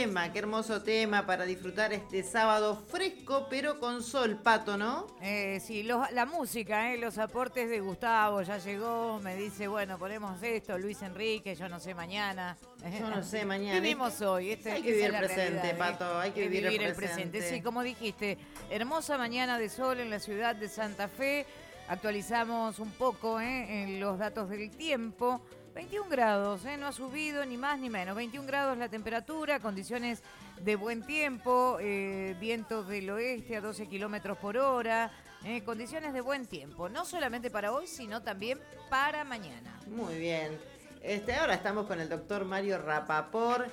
Tema, qué hermoso tema para disfrutar este sábado fresco, pero con sol, pato, ¿no? Eh, sí, los- la música, eh, los aportes de Gustavo, ya llegó, me dice, bueno, ponemos esto, Luis Enrique, yo no sé mañana. Yo no sé mañana. Vivimos hoy. este- Hay que vivir el presente, realidad, ¿eh? Pato, hay que vivir el el presente. presente. Sí, como dijiste, hermosa mañana de sol en la ciudad de Santa Fe. Actualizamos un poco eh, en los datos del tiempo. 21 grados, eh, no ha subido ni más ni menos. 21 grados la temperatura, condiciones de buen tiempo, eh, vientos del oeste a 12 kilómetros por hora, eh, condiciones de buen tiempo. No solamente para hoy, sino también para mañana. Muy bien. Este, ahora estamos con el doctor Mario Rapapor.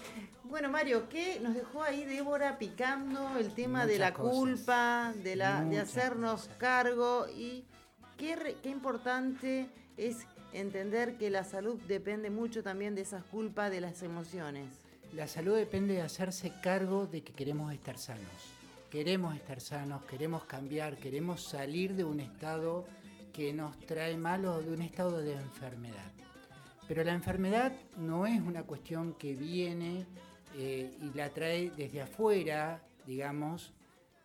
Bueno, Mario, ¿qué nos dejó ahí Débora picando el tema de la cosas. culpa, de, la, de Muchas hacernos cosas. cargo? Y qué, re- qué importante es entender que la salud depende mucho también de esas culpas, de las emociones. La salud depende de hacerse cargo de que queremos estar sanos. Queremos estar sanos, queremos cambiar, queremos salir de un estado que nos trae mal o de un estado de enfermedad. Pero la enfermedad no es una cuestión que viene eh, y la trae desde afuera, digamos,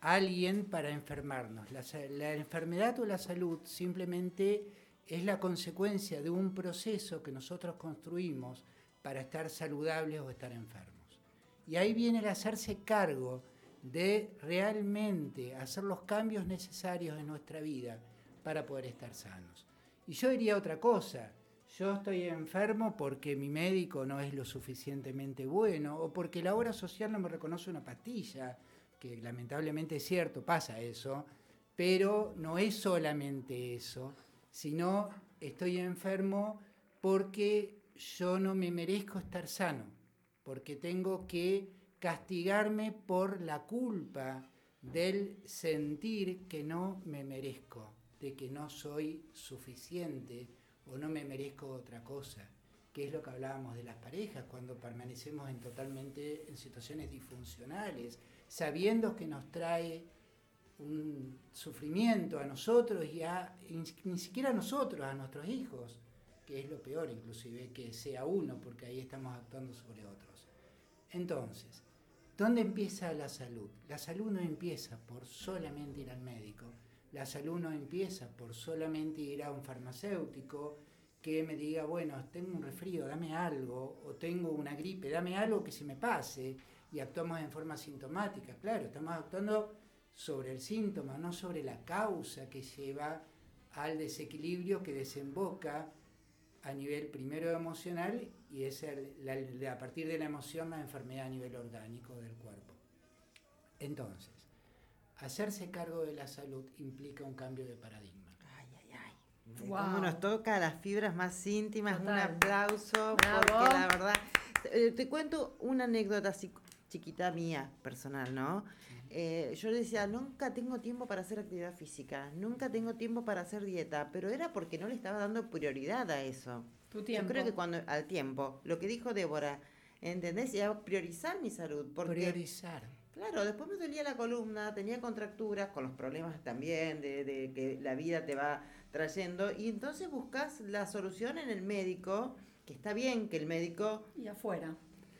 alguien para enfermarnos. La, la enfermedad o la salud simplemente es la consecuencia de un proceso que nosotros construimos para estar saludables o estar enfermos. Y ahí viene el hacerse cargo de realmente hacer los cambios necesarios en nuestra vida para poder estar sanos. Y yo diría otra cosa, yo estoy enfermo porque mi médico no es lo suficientemente bueno o porque la obra social no me reconoce una pastilla, que lamentablemente es cierto, pasa eso, pero no es solamente eso, sino estoy enfermo porque yo no me merezco estar sano, porque tengo que castigarme por la culpa del sentir que no me merezco, de que no soy suficiente o no me merezco otra cosa, que es lo que hablábamos de las parejas, cuando permanecemos en totalmente en situaciones disfuncionales, sabiendo que nos trae un sufrimiento a nosotros y a, ni siquiera a nosotros, a nuestros hijos, que es lo peor inclusive, que sea uno, porque ahí estamos actuando sobre otros. Entonces, ¿dónde empieza la salud? La salud no empieza por solamente ir al médico, la salud no empieza por solamente ir a un farmacéutico que me diga, bueno, tengo un resfrío, dame algo, o tengo una gripe, dame algo que se me pase, y actuamos en forma sintomática. Claro, estamos actuando sobre el síntoma, no sobre la causa que lleva al desequilibrio que desemboca a nivel primero emocional y es el- la- la- a partir de la emoción la enfermedad a nivel orgánico del cuerpo. Entonces, hacerse cargo de la salud implica un cambio de paradigma. Ay, ay, ay. Wow. Cómo nos toca las fibras más íntimas. Un aplauso, Bravo. porque la verdad. Eh, Te cuento una anécdota así chiquita mía, personal, ¿no? Eh, yo decía, nunca tengo tiempo para hacer actividad física, nunca tengo tiempo para hacer dieta, pero era porque no le estaba dando prioridad a eso. Tu tiempo. Yo creo que cuando, al tiempo, lo que dijo Débora, ¿entendés? Y a priorizar mi salud, porque Priorizar. Claro, después me dolía la columna, tenía contracturas, con los problemas también de, de que la vida te va trayendo, y entonces buscas la solución en el médico, que está bien que el médico, Y afuera.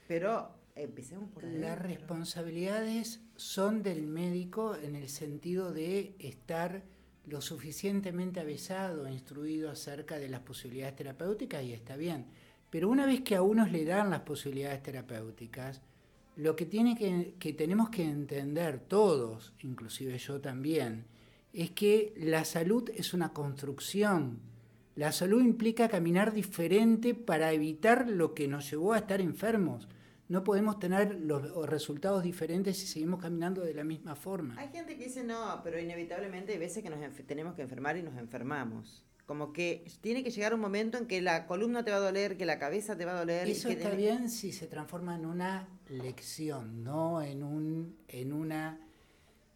pero empecemos por ahí. Las responsabilidades son del médico en el sentido de estar lo suficientemente avesado, instruido acerca de las posibilidades terapéuticas y está bien. Pero una vez que a unos le dan las posibilidades terapéuticas, lo que, tiene que, que tenemos que entender todos, inclusive yo también, es que la salud es una construcción. La salud implica caminar diferente para evitar lo que nos llevó a estar enfermos. No podemos tener los resultados diferentes si seguimos caminando de la misma forma. Hay gente que dice no, pero inevitablemente hay veces que nos tenemos que enfermar y nos enfermamos. Como que tiene que llegar un momento en que la columna te va a doler, que la cabeza te va a doler. y Eso que está tenés- bien si se transforma en una lección, no en, un, en una...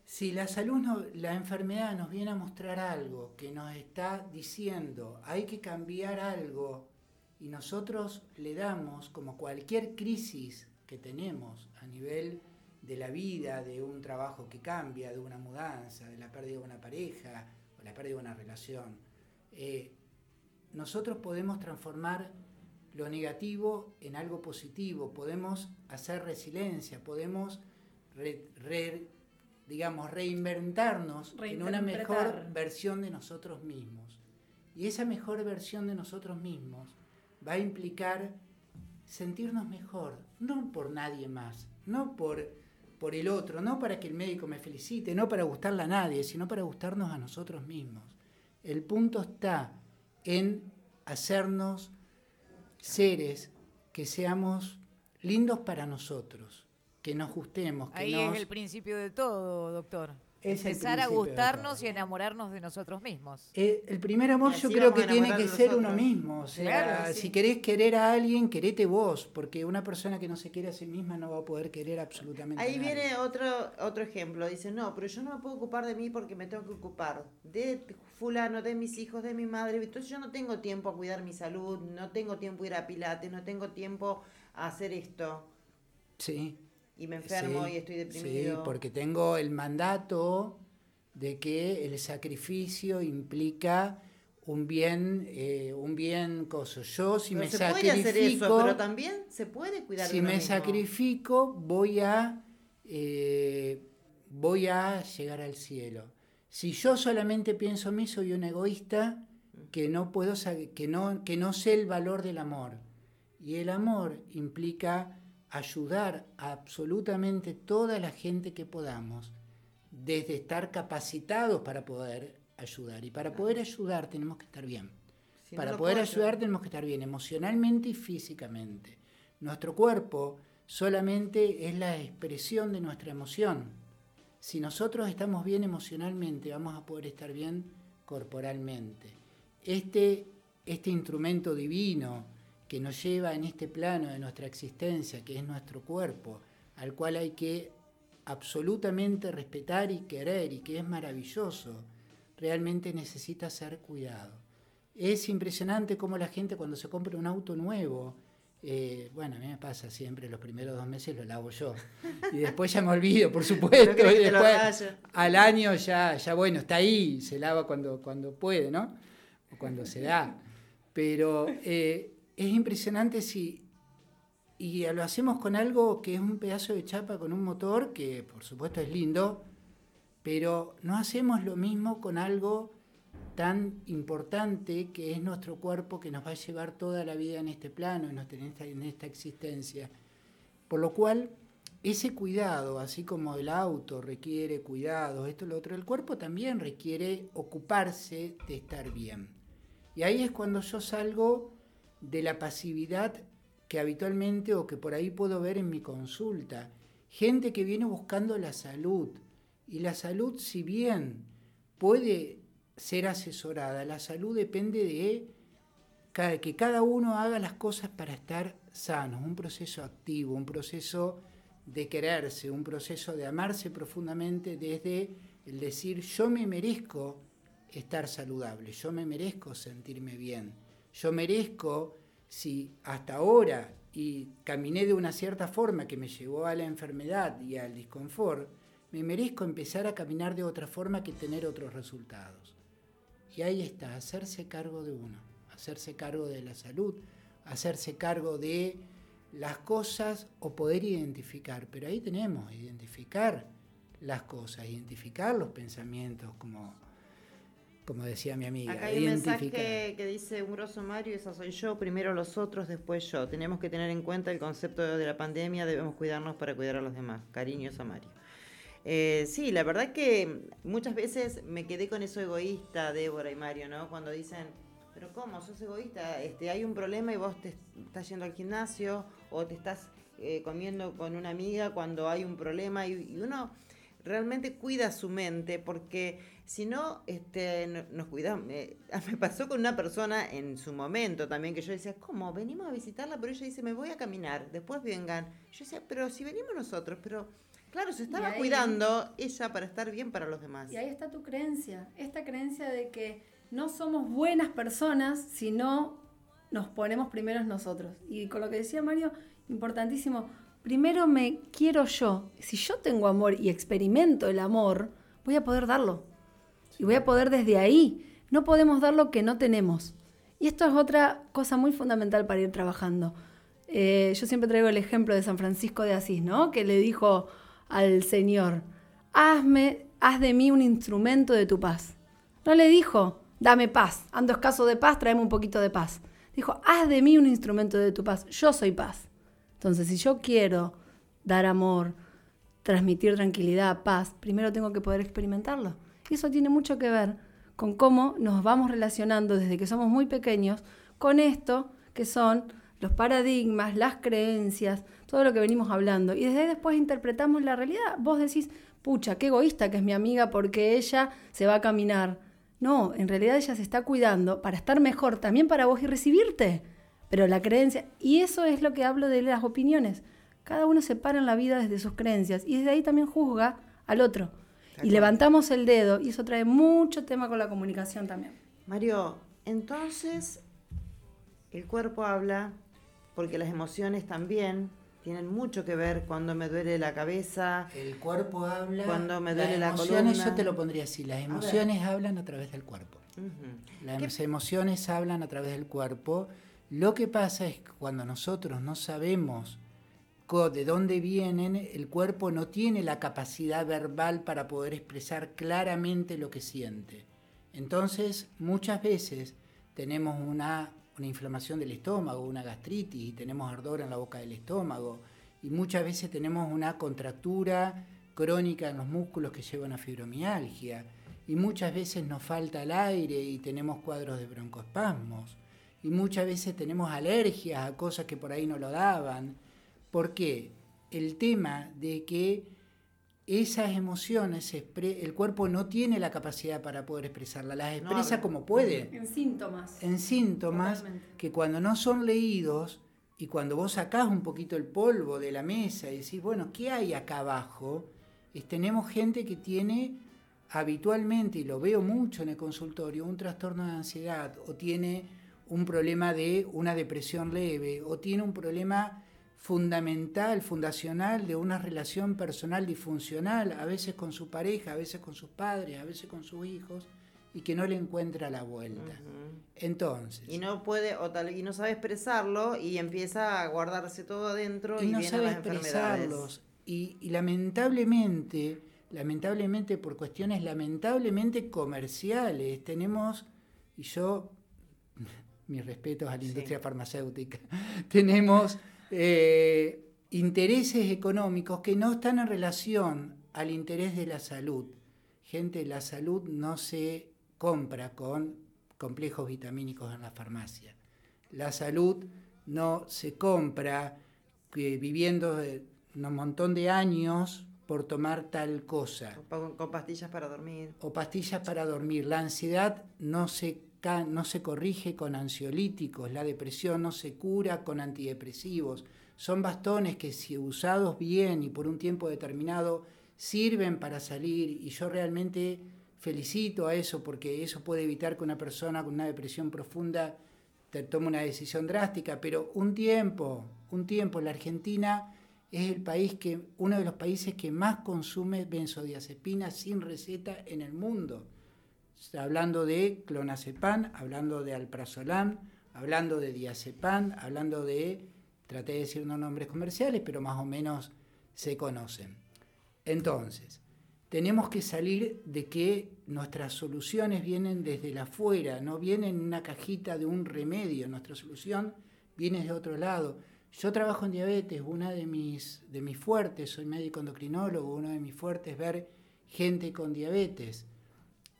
Si la salud, no- la enfermedad nos viene a mostrar algo que nos está diciendo hay que cambiar algo y nosotros le damos, como cualquier crisis que tenemos a nivel de la vida, de un trabajo que cambia, de una mudanza, de la pérdida de una pareja o la pérdida de una relación, eh, nosotros podemos transformar lo negativo en algo positivo, podemos hacer resiliencia, podemos, digamos, reinventarnos en una mejor versión de nosotros mismos. Y esa mejor versión de nosotros mismos va a implicar sentirnos mejor, no por nadie más, no por, por el otro, no para que el médico me felicite, no para gustarle a nadie, sino para gustarnos a nosotros mismos. El punto está en hacernos seres que seamos lindos para nosotros, que nos gustemos. Que Ahí es el principio de todo, doctor. Empezar a gustarnos y enamorarnos de nosotros mismos. Eh, el primer amor yo creo que tiene que ser uno mismo. O sea, si querés querer a alguien, querete vos, porque una persona que no se quiere a sí misma no va a poder querer absolutamente Ahí viene otro, otro ejemplo. Dice, no, pero yo no me puedo ocupar de mí porque me tengo que ocupar de fulano, de mis hijos, de mi madre. Entonces yo no tengo tiempo a cuidar mi salud, no tengo tiempo a ir a pilates, no tengo tiempo a hacer esto. Sí y me enfermo y estoy deprimido. Sí, porque tengo el mandato de que el sacrificio implica un bien, eh, un bien coso. Yo si me se sacrifico, puede hacer eso, pero también se puede cuidar. Si me sacrifico, voy a, eh, voy a llegar al cielo. Si yo solamente pienso en mí, soy un egoísta que no puedo, que no, que no sé el valor del amor. Y el amor implica ayudar a absolutamente toda la gente que podamos, desde estar capacitados para poder ayudar. Y para poder ayudar tenemos que estar bien. para poder ayudar tenemos que estar bien emocionalmente y físicamente. Nuestro cuerpo solamente es la expresión de nuestra emoción. Si nosotros estamos bien emocionalmente, vamos a poder estar bien corporalmente. Este, este instrumento divino, que nos lleva en este plano de nuestra existencia, que es nuestro cuerpo, al cual hay que absolutamente respetar y querer y que es maravilloso, realmente necesita ser cuidado. Es impresionante cómo la gente cuando se compra un auto nuevo, eh, bueno, a mí me pasa siempre, los primeros dos meses lo lavo yo. Y después ya me olvido, por supuesto. y después al año ya, ya, bueno, está ahí, se lava cuando, cuando puede, ¿no? O cuando se da. Pero eh, es impresionante si... Y lo hacemos con algo que es un pedazo de chapa con un motor, que por supuesto es lindo, pero no hacemos lo mismo con algo tan importante que es nuestro cuerpo que nos va a llevar toda la vida en este plano, en esta, en esta existencia. Por lo cual, ese cuidado, así como el auto requiere cuidado, esto, lo otro, el cuerpo también requiere ocuparse de estar bien. Y ahí es cuando yo salgo de la pasividad que habitualmente o que por ahí puedo ver en mi consulta. Gente que viene buscando la salud. Y la salud, si bien puede ser asesorada, la salud depende de que cada uno haga las cosas para estar sanos, un proceso activo, un proceso de quererse, un proceso de amarse profundamente desde el decir yo me merezco estar saludable, yo me merezco sentirme bien yo merezco, si hasta ahora y caminé de una cierta forma que me llevó a la enfermedad y al disconfort, me merezco empezar a caminar de otra forma que tener otros resultados. Y ahí está, hacerse cargo de uno, hacerse cargo de la salud, hacerse cargo de las cosas o poder identificar. Pero ahí tenemos, identificar las cosas, identificar los pensamientos como como decía mi amiga. Acá hay un mensaje que dice un grosso Mario, esa soy yo, primero los otros, después yo. Tenemos que tener en cuenta el concepto de la pandemia, debemos cuidarnos para cuidar a los demás. Cariños a Mario. Eh, sí, la verdad que muchas veces me quedé con eso egoísta, Débora y Mario, ¿no? Cuando dicen, pero ¿cómo? ¿Sos egoísta? Este, hay un problema y vos te estás yendo al gimnasio o te estás eh, comiendo con una amiga cuando hay un problema y uno realmente cuida su mente porque si no, este, nos cuidamos. me pasó con una persona en su momento también que yo decía, ¿cómo? Venimos a visitarla, pero ella dice, me voy a caminar, después vengan. Yo decía, pero si venimos nosotros, pero claro, se estaba cuidando ella para estar bien para los demás. Y ahí está tu creencia, esta creencia de que no somos buenas personas si no nos ponemos primero nosotros. Y con lo que decía Mario, importantísimo, primero me quiero yo. Si yo tengo amor y experimento el amor, voy a poder darlo y voy a poder desde ahí. No podemos dar lo que no tenemos. Y esto es otra cosa muy fundamental para ir trabajando. Eh, yo siempre traigo el ejemplo de San Francisco de Asís, ¿no? Que le dijo al Señor, hazme, haz de mí un instrumento de tu paz. No le dijo, dame paz, ando escaso de paz, tráeme un poquito de paz. Dijo, haz de mí un instrumento de tu paz, yo soy paz. Entonces, si yo quiero dar amor, transmitir tranquilidad, paz, primero tengo que poder experimentarlo. Y eso tiene mucho que ver con cómo nos vamos relacionando desde que somos muy pequeños con esto que son los paradigmas, las creencias, todo lo que venimos hablando. Y desde ahí después interpretamos la realidad. Vos decís, pucha, qué egoísta que es mi amiga porque ella se va a caminar. No, en realidad ella se está cuidando para estar mejor también para vos y recibirte. Pero la creencia, y eso es lo que hablo de las opiniones. Cada uno se para en la vida desde sus creencias y desde ahí también juzga al otro. Y levantamos el dedo y eso trae mucho tema con la comunicación también. Mario, entonces el cuerpo habla porque las emociones también tienen mucho que ver cuando me duele la cabeza. El cuerpo habla. Cuando me duele las emociones, Yo te lo pondría así: las emociones hablan a través del cuerpo. Las emociones hablan a través del cuerpo. Lo que pasa es que cuando nosotros no sabemos de dónde vienen, el cuerpo no tiene la capacidad verbal para poder expresar claramente lo que siente. Entonces, muchas veces tenemos una, una inflamación del estómago, una gastritis, y tenemos ardor en la boca del estómago, y muchas veces tenemos una contractura crónica en los músculos que llevan a fibromialgia, y muchas veces nos falta el aire y tenemos cuadros de broncoespasmos, y muchas veces tenemos alergias a cosas que por ahí no lo daban, ¿Por qué? El tema de que esas emociones, el cuerpo no tiene la capacidad para poder expresarlas, las expresa como puede. En síntomas. En síntomas que cuando no son leídos y cuando vos sacás un poquito el polvo de la mesa y decís, bueno, ¿qué hay acá abajo? tenemos gente que tiene habitualmente, y lo veo mucho en el consultorio, un trastorno de ansiedad o tiene un problema de una depresión leve o tiene un problema fundamental, fundacional de una relación personal disfuncional, a veces con su pareja, a veces con sus padres, a veces con sus hijos, y que no le encuentra la vuelta. Entonces. Y no puede, o tal, y no sabe expresarlo, y empieza a guardarse todo adentro y, no sabe expresarlos. Y, y lamentablemente, lamentablemente por cuestiones lamentablemente comerciales, tenemos, y yo, mis respetos a la industria farmacéutica, tenemos eh, intereses económicos que no están en relación al interés de la salud. Gente, la salud no se compra con complejos vitamínicos en la farmacia. La salud no se compra eh, viviendo un montón de años por tomar tal cosa. con, pastillas para dormir. O pastillas para dormir. La ansiedad no se no se corrige con ansiolíticos, la depresión no se cura con antidepresivos. Son bastones que si usados bien y por un tiempo determinado sirven para salir y yo realmente felicito a eso porque eso puede evitar que una persona con una depresión profunda tome una decisión drástica, pero un tiempo, un tiempo, la Argentina es el país que, uno de los países que más consume benzodiazepinas sin receta en el mundo hablando de clonazepam, hablando de alprazolam, hablando de diazepam, hablando de, traté de decir unos nombres comerciales, pero más o menos se conocen. Entonces, tenemos que salir de que nuestras soluciones vienen desde la afuera, no vienen en una cajita de un remedio, nuestra solución viene de otro lado. Yo trabajo en diabetes, una de mis, de mis fuertes, soy médico endocrinólogo, uno de mis fuertes es ver gente con diabetes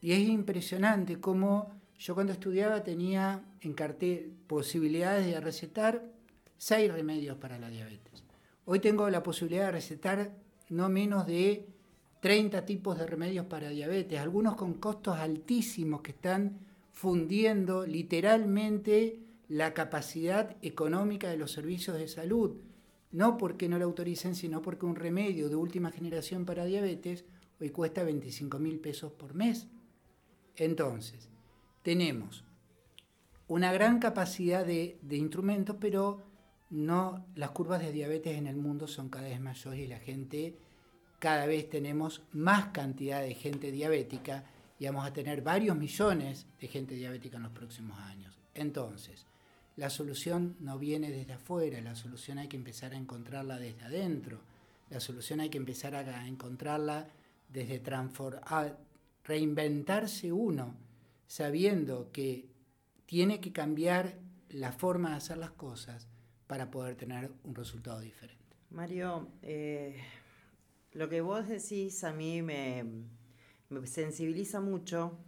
y es impresionante cómo yo cuando estudiaba tenía en cartel posibilidades de recetar seis remedios para la diabetes. Hoy tengo la posibilidad de recetar no menos de 30 tipos de remedios para diabetes, algunos con costos altísimos que están fundiendo literalmente la capacidad económica de los servicios de salud. No porque no lo autoricen, sino porque un remedio de última generación para diabetes hoy cuesta 25 mil pesos por mes. Entonces, tenemos una gran capacidad de, instrumentos, pero no las curvas de diabetes en el mundo son cada vez mayores y la gente, cada vez tenemos más cantidad de gente diabética y vamos a tener varios millones de gente diabética en los próximos años. Entonces, la solución no viene desde afuera, la solución hay que empezar a encontrarla desde adentro, la solución hay que empezar a encontrarla desde transformar, reinventarse uno, sabiendo que tiene que cambiar la forma de hacer las cosas para poder tener un resultado diferente. Mario, eh, lo que vos decís a mí me, sensibiliza mucho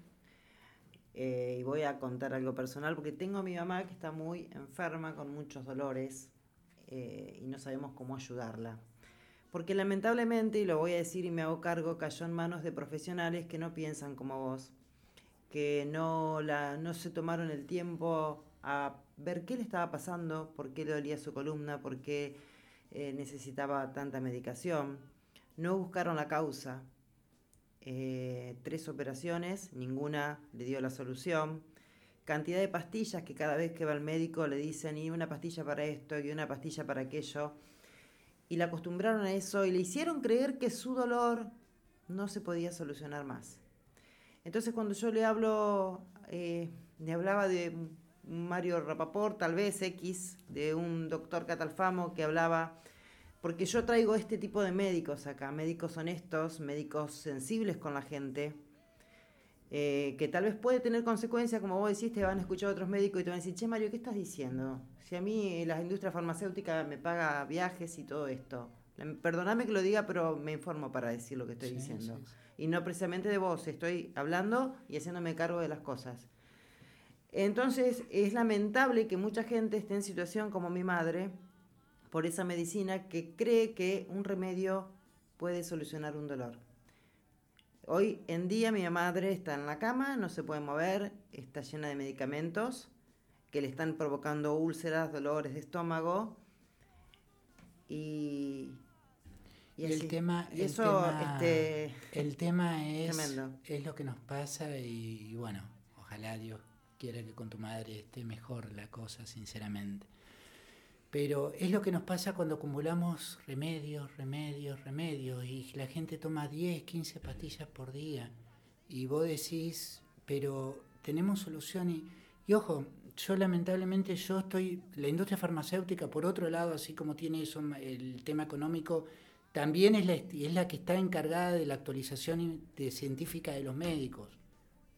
eh, y voy a contar algo personal porque tengo a mi mamá que está muy enferma con muchos dolores eh, y no sabemos cómo ayudarla. Porque lamentablemente, y lo voy a decir y me hago cargo, cayó en manos de profesionales que no piensan como vos, que no, la, no se tomaron el tiempo a ver qué le estaba pasando, por qué le dolía su columna, por qué eh, necesitaba tanta medicación. No buscaron la causa. Eh, tres operaciones, ninguna le dio la solución. Cantidad de pastillas que cada vez que va al médico le dicen y una pastilla para esto y una pastilla para aquello y la acostumbraron a eso y le hicieron creer que su dolor no se podía solucionar más. Entonces cuando yo le hablo, eh, le hablaba de Mario Rapaport, tal vez X, de un doctor catalfamo que hablaba, porque yo traigo este tipo de médicos acá, médicos honestos, médicos sensibles con la gente, eh, que tal vez puede tener consecuencias, como vos decís, te van a escuchar otros médicos y te van a decir, che Mario, ¿qué estás diciendo? Si a mí la industria farmacéutica me paga viajes y todo esto. Perdóname que lo diga, pero me informo para decir lo que estoy diciendo. Y no precisamente de vos, estoy hablando y haciéndome cargo de las cosas. Entonces, es lamentable que mucha gente esté en situación como mi madre, por esa medicina que cree que un remedio puede solucionar un dolor. Hoy en día mi madre está en la cama, no se puede mover, está llena de medicamentos que le están provocando úlceras, dolores de estómago. Y, el tema, y eso, este, el tema es, es lo que nos pasa y, bueno, ojalá Dios quiera que con tu madre esté mejor la cosa, sinceramente. Pero es lo que nos pasa cuando acumulamos remedios, remedios, remedios y la gente toma 10, 15 pastillas por día. Y vos decís, pero tenemos solución y, ojo, yo lamentablemente yo estoy, la industria farmacéutica por otro lado, así como tiene eso el tema económico, también es la, es la que está encargada de la actualización de científica de los médicos,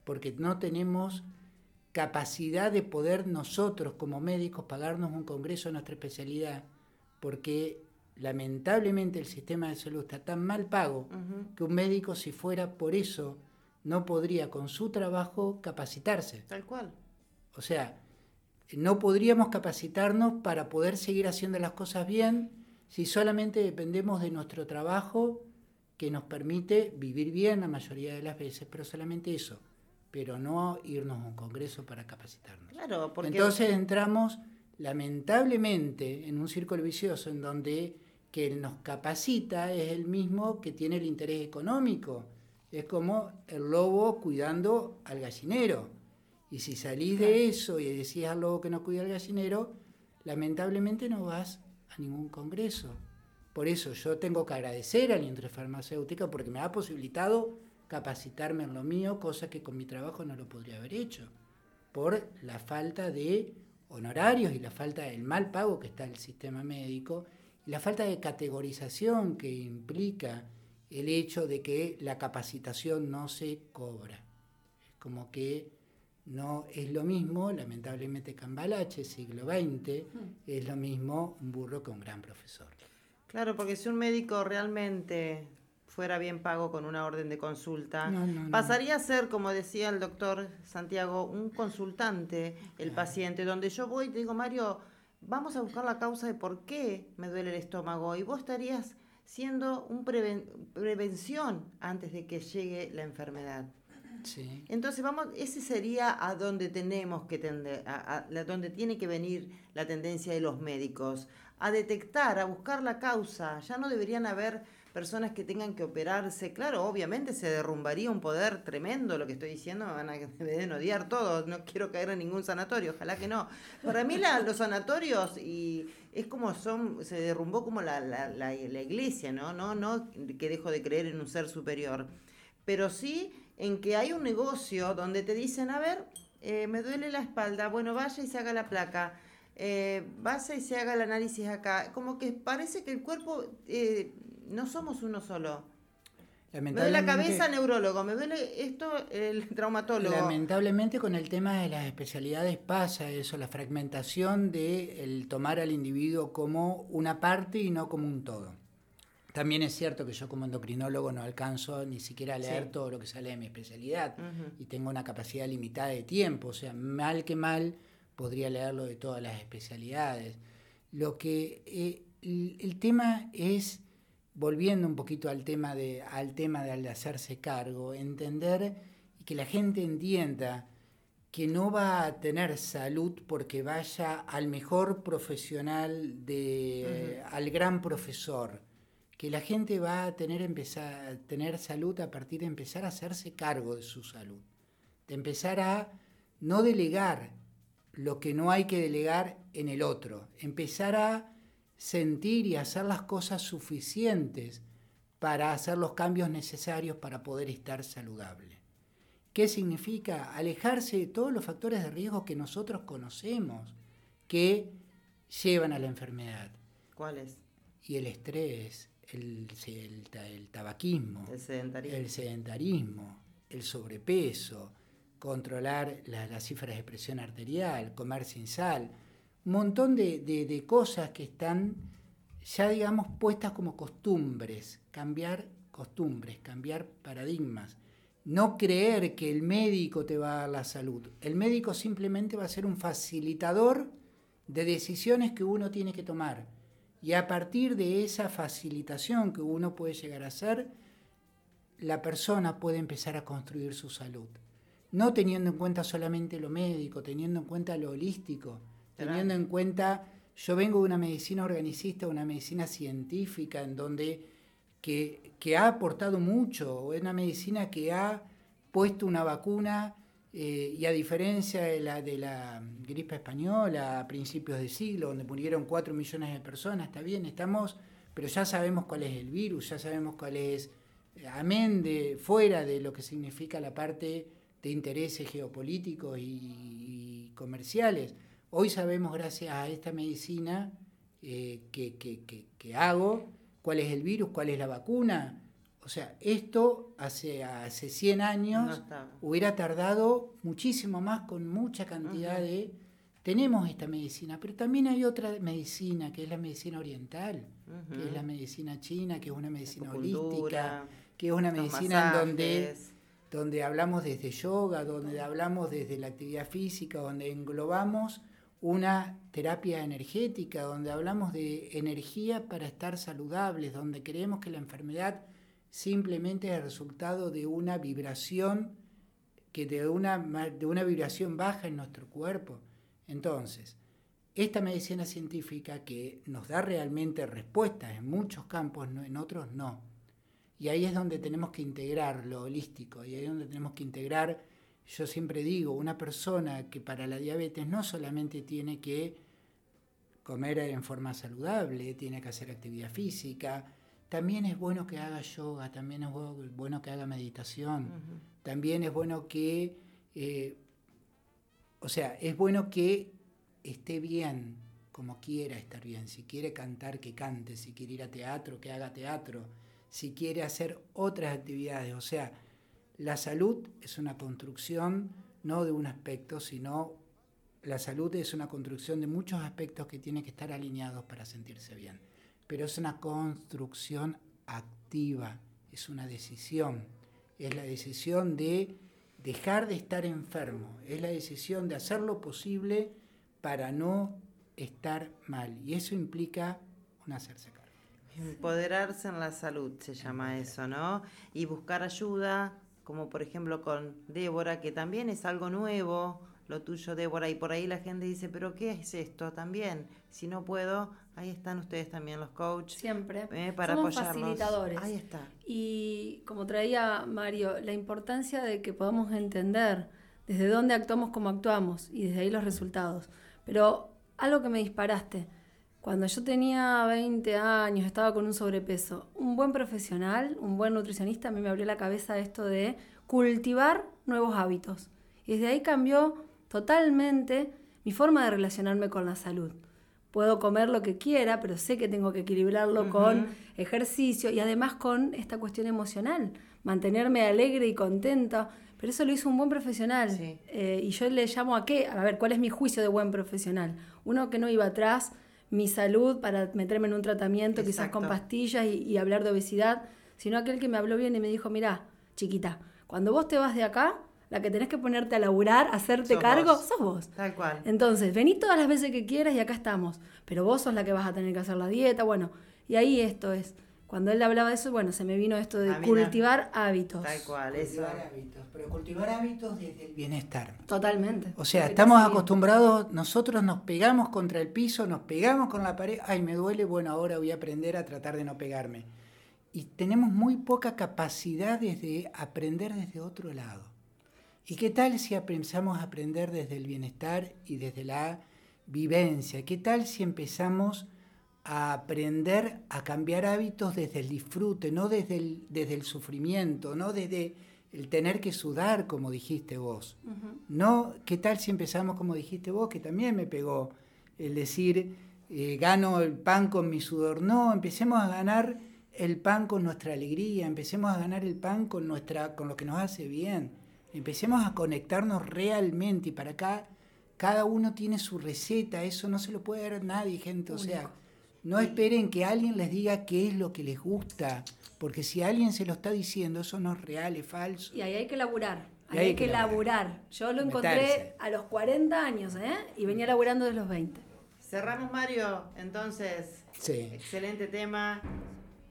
porque no tenemos capacidad de poder nosotros como médicos pagarnos un congreso de nuestra especialidad, porque lamentablemente el sistema de salud está tan mal pago que un médico si fuera por eso no podría con su trabajo capacitarse. Tal cual. O sea, no podríamos capacitarnos para poder seguir haciendo las cosas bien si solamente dependemos de nuestro trabajo que nos permite vivir bien la mayoría de las veces, pero solamente eso, pero no irnos a un congreso para capacitarnos. Claro, porque... Entonces entramos lamentablemente en un círculo vicioso en donde que nos capacita es el mismo que tiene el interés económico. Es como el lobo cuidando al gallinero. Y si salís de eso y decís al lobo que no cuida el gallinero, lamentablemente no vas a ningún congreso. Por eso yo tengo que agradecer a la industria farmacéutica porque me ha posibilitado capacitarme en lo mío, cosa que con mi trabajo no lo podría haber hecho, por la falta de honorarios y la falta del mal pago que está el sistema médico y la falta de categorización que implica el hecho de que la capacitación no se cobra. Como que no es lo mismo, lamentablemente Cambalache, siglo XX, es lo mismo un burro que un gran profesor. Claro, porque si un médico realmente fuera bien pago con una orden de consulta, pasaría a ser, como decía el doctor Santiago, un consultante, el paciente, donde yo voy y te digo, Mario, vamos a buscar la causa de por qué me duele el estómago, y vos estarías siendo un prevención antes de que llegue la enfermedad. Entonces, vamos, ese sería a donde tenemos que tender, a, donde tiene que venir la tendencia de los médicos, a detectar, a buscar la causa. Ya no deberían haber personas que tengan que operarse. Claro, obviamente se derrumbaría un poder tremendo, lo que estoy diciendo, me van a deben odiar todos, no quiero caer en ningún sanatorio, ojalá que no. Para mí los sanatorios y es como son, se derrumbó como la, la, la, la iglesia, ¿no? No, no que dejo de creer en un ser superior, pero sí en que hay un negocio donde te dicen, a ver, eh, me duele la espalda, bueno, vaya y se haga la placa, eh, vaya y se haga el análisis acá. Como que parece que el cuerpo, eh, no somos uno solo. Me duele la cabeza, neurólogo, me duele esto, el traumatólogo. Lamentablemente con el tema de las especialidades pasa eso, la fragmentación de el tomar al individuo como una parte y no como un todo. También es cierto que yo como endocrinólogo no alcanzo ni siquiera a leer todo lo que sale de mi especialidad y tengo una capacidad limitada de tiempo, o sea, mal que mal podría leerlo de todas las especialidades. Lo que eh, el, tema es, volviendo un poquito al tema de, al tema de, hacerse cargo, entender y que la gente entienda que no va a tener salud porque vaya al mejor profesional, de, al gran profesor. Que la gente va a tener, empezar, a tener salud a partir de empezar a hacerse cargo de su salud, de empezar a no delegar lo que no hay que delegar en el otro, empezar a sentir y hacer las cosas suficientes para hacer los cambios necesarios para poder estar saludable. ¿Qué significa? Alejarse de todos los factores de riesgo que nosotros conocemos que llevan a la enfermedad. ¿Cuáles? Y el estrés, el, el, tabaquismo, el sedentarismo. el sedentarismo, el sobrepeso, controlar las cifras de presión arterial, comer sin sal, montón de, cosas que están ya, digamos, puestas como costumbres, cambiar costumbres, cambiar paradigmas. No creer que el médico te va a dar la salud. El médico simplemente va a ser un facilitador de decisiones que uno tiene que tomar y a partir de esa facilitación que uno puede llegar a hacer, la persona puede empezar a construir su salud. No teniendo en cuenta solamente lo médico, teniendo en cuenta lo holístico, teniendo en cuenta, yo vengo de una medicina organicista, una medicina científica, en donde que, que ha aportado mucho, una medicina que ha puesto una vacuna eh, y a diferencia de la, de la gripe española a principios de siglo, donde murieron 4 millones de personas, está bien, estamos, pero ya sabemos cuál es el virus, ya sabemos cuál es, amén de fuera de lo que significa la parte de intereses geopolíticos y, comerciales. Hoy sabemos, gracias a esta medicina eh, que, que, que hago, cuál es el virus, cuál es la vacuna, o sea, esto hace, hace 100 años hubiera tardado muchísimo más con mucha cantidad de... Tenemos esta medicina, pero también hay otra medicina, que es la medicina oriental, que es la medicina china, que es una medicina holística, que es una medicina en donde, donde hablamos desde yoga, donde hablamos desde la actividad física, donde englobamos una terapia energética, donde hablamos de energía para estar saludables, donde creemos que la enfermedad simplemente es el resultado de una vibración que de una, de una vibración baja en nuestro cuerpo. Entonces, esta medicina científica que nos da realmente respuestas en muchos campos, en otros no. Y ahí es donde tenemos que integrar lo holístico, y ahí es donde tenemos que integrar, yo siempre digo, una persona que para la diabetes no solamente tiene que comer en forma saludable, tiene que hacer actividad física, también es bueno que haga yoga, también es bueno que haga meditación, también es bueno que, eh, o sea, es bueno que esté bien como quiera estar bien, si quiere cantar, que cante, si quiere ir a teatro, que haga teatro, si quiere hacer otras actividades, o sea, la salud es una construcción no de un aspecto, sino la salud es una construcción de muchos aspectos que tienen que estar alineados para sentirse bien. Pero es una construcción activa, es una decisión, es la decisión de dejar de estar enfermo, es la decisión de hacer lo posible para no estar mal, y eso implica un hacerse cargo. Empoderarse en la salud se llama eso, ¿no? Y buscar ayuda, como por ejemplo con Débora, que también es algo nuevo, lo tuyo, Débora, y por ahí la gente dice, pero ¿qué es esto también? Si no puedo, ahí están ustedes también, los coaches. Siempre. Eh, para Somos facilitadores. Ahí está. Y como traía Mario, la importancia de que podamos entender desde dónde actuamos como actuamos y desde ahí los resultados. Pero algo que me disparaste, cuando yo tenía 20 años, estaba con un sobrepeso, un buen profesional, un buen nutricionista, a mí me abrió la cabeza esto de cultivar nuevos hábitos. Y desde ahí cambió totalmente mi forma de relacionarme con la salud. Puedo comer lo que quiera, pero sé que tengo que equilibrarlo con ejercicio y además con esta cuestión emocional, mantenerme alegre y contenta. Pero eso lo hizo un buen profesional. Eh, y yo le llamo a qué, a ver, ¿cuál es mi juicio de buen profesional? Uno que no iba atrás mi salud para meterme en un tratamiento, quizás con pastillas y, y hablar de obesidad, sino aquel que me habló bien y me dijo, mira, chiquita, cuando vos te vas de acá, la que tenés que ponerte a laburar, hacerte cargo, sos vos. Tal cual. Entonces, vení todas las veces que quieras y acá estamos. Pero vos sos la que vas a tener que hacer la dieta, bueno. Y ahí esto es. Cuando él hablaba de eso, bueno, se me vino esto de cultivar hábitos. Tal cual, cultivar hábitos, pero cultivar hábitos desde el bienestar. Totalmente. O sea, estamos acostumbrados, nosotros nos pegamos contra el piso, nos pegamos con la pared, ay, me duele, bueno, ahora voy a aprender a tratar de no pegarme. Y tenemos muy poca capacidad de aprender desde otro lado. ¿Y qué tal si empezamos a aprender desde el bienestar y desde la vivencia? ¿Qué tal si empezamos a aprender a cambiar hábitos desde el disfrute, no desde el, desde el sufrimiento, no desde el tener que sudar, como dijiste vos? No, ¿qué tal si empezamos como dijiste vos, que también me pegó el decir, eh, gano el pan con mi sudor? No, empecemos a ganar el pan con nuestra alegría, empecemos a ganar el pan con, nuestra, con lo que nos hace bien Empecemos a conectarnos realmente y para acá cada uno tiene su receta, eso no se lo puede dar nadie, gente. O sea, no esperen que alguien les diga qué es lo que les gusta, porque si alguien se lo está diciendo, eso no es real, es falso. Y ahí hay que laburar. Ahí hay, que, laburar. Yo lo encontré a los 40 años, ¿eh? Y venía laburando desde los 20. Cerramos, Mario. Entonces, excelente tema.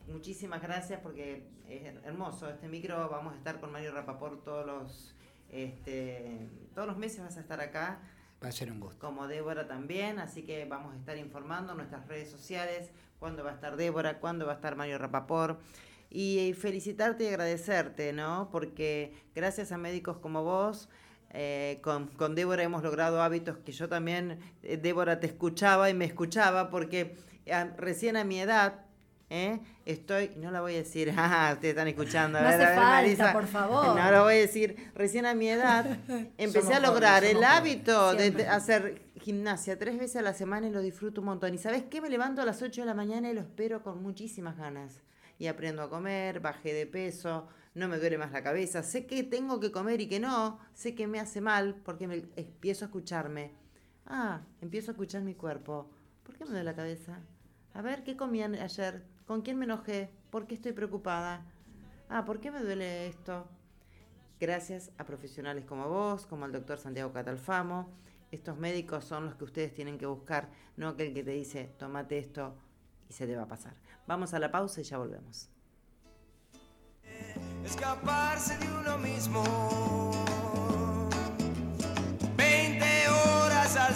Muchísimas gracias porque es hermoso este micro. Vamos a estar con Mario Rapaport todos los, este, todos los meses. Vas a estar acá. Va a ser un gusto. Como Débora también, así que vamos a estar informando nuestras redes sociales cuándo va a estar Débora, cuándo va a estar Mario Rapaport. Y felicitarte y agradecerte, ¿no? Porque gracias a médicos como vos, eh, con, con, Débora hemos logrado hábitos que yo también, eh, Débora, te escuchaba y me escuchaba, porque eh, recién a mi edad, ¿eh? Estoy, no la voy a decir, ah, ustedes están escuchando. No hace falta, por favor. No la voy a decir. Recién a mi edad empecé a lograr el hábito de hacer gimnasia tres veces a la semana y lo disfruto un montón. ¿Y sabes qué? Me levanto a las 8 de la mañana y lo espero con muchísimas ganas. Y aprendo a comer, bajé de peso, no me duele más la cabeza. Sé que tengo que comer y que no. Sé que me hace mal porque me, empiezo a escucharme. Ah, empiezo a escuchar mi cuerpo. ¿Por qué me duele la cabeza? A ver, ¿qué comían ayer? ¿Con quién me enojé? ¿Por qué estoy preocupada? Ah, ¿por qué me duele esto? Gracias a profesionales como vos, como el doctor Santiago Catalfamo. Estos médicos son los que ustedes tienen que buscar, no aquel que te dice, tómate esto y se te va a pasar. Vamos a la pausa y ya volvemos. Escaparse de uno mismo